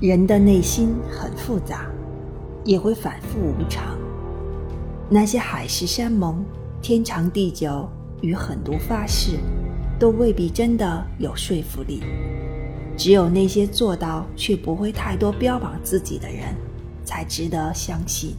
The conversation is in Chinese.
人的内心很复杂也会反复无常。那些海誓山盟天长地久与狠毒发誓都未必真的有说服力。只有那些做到却不会太多标榜自己的人才值得相信。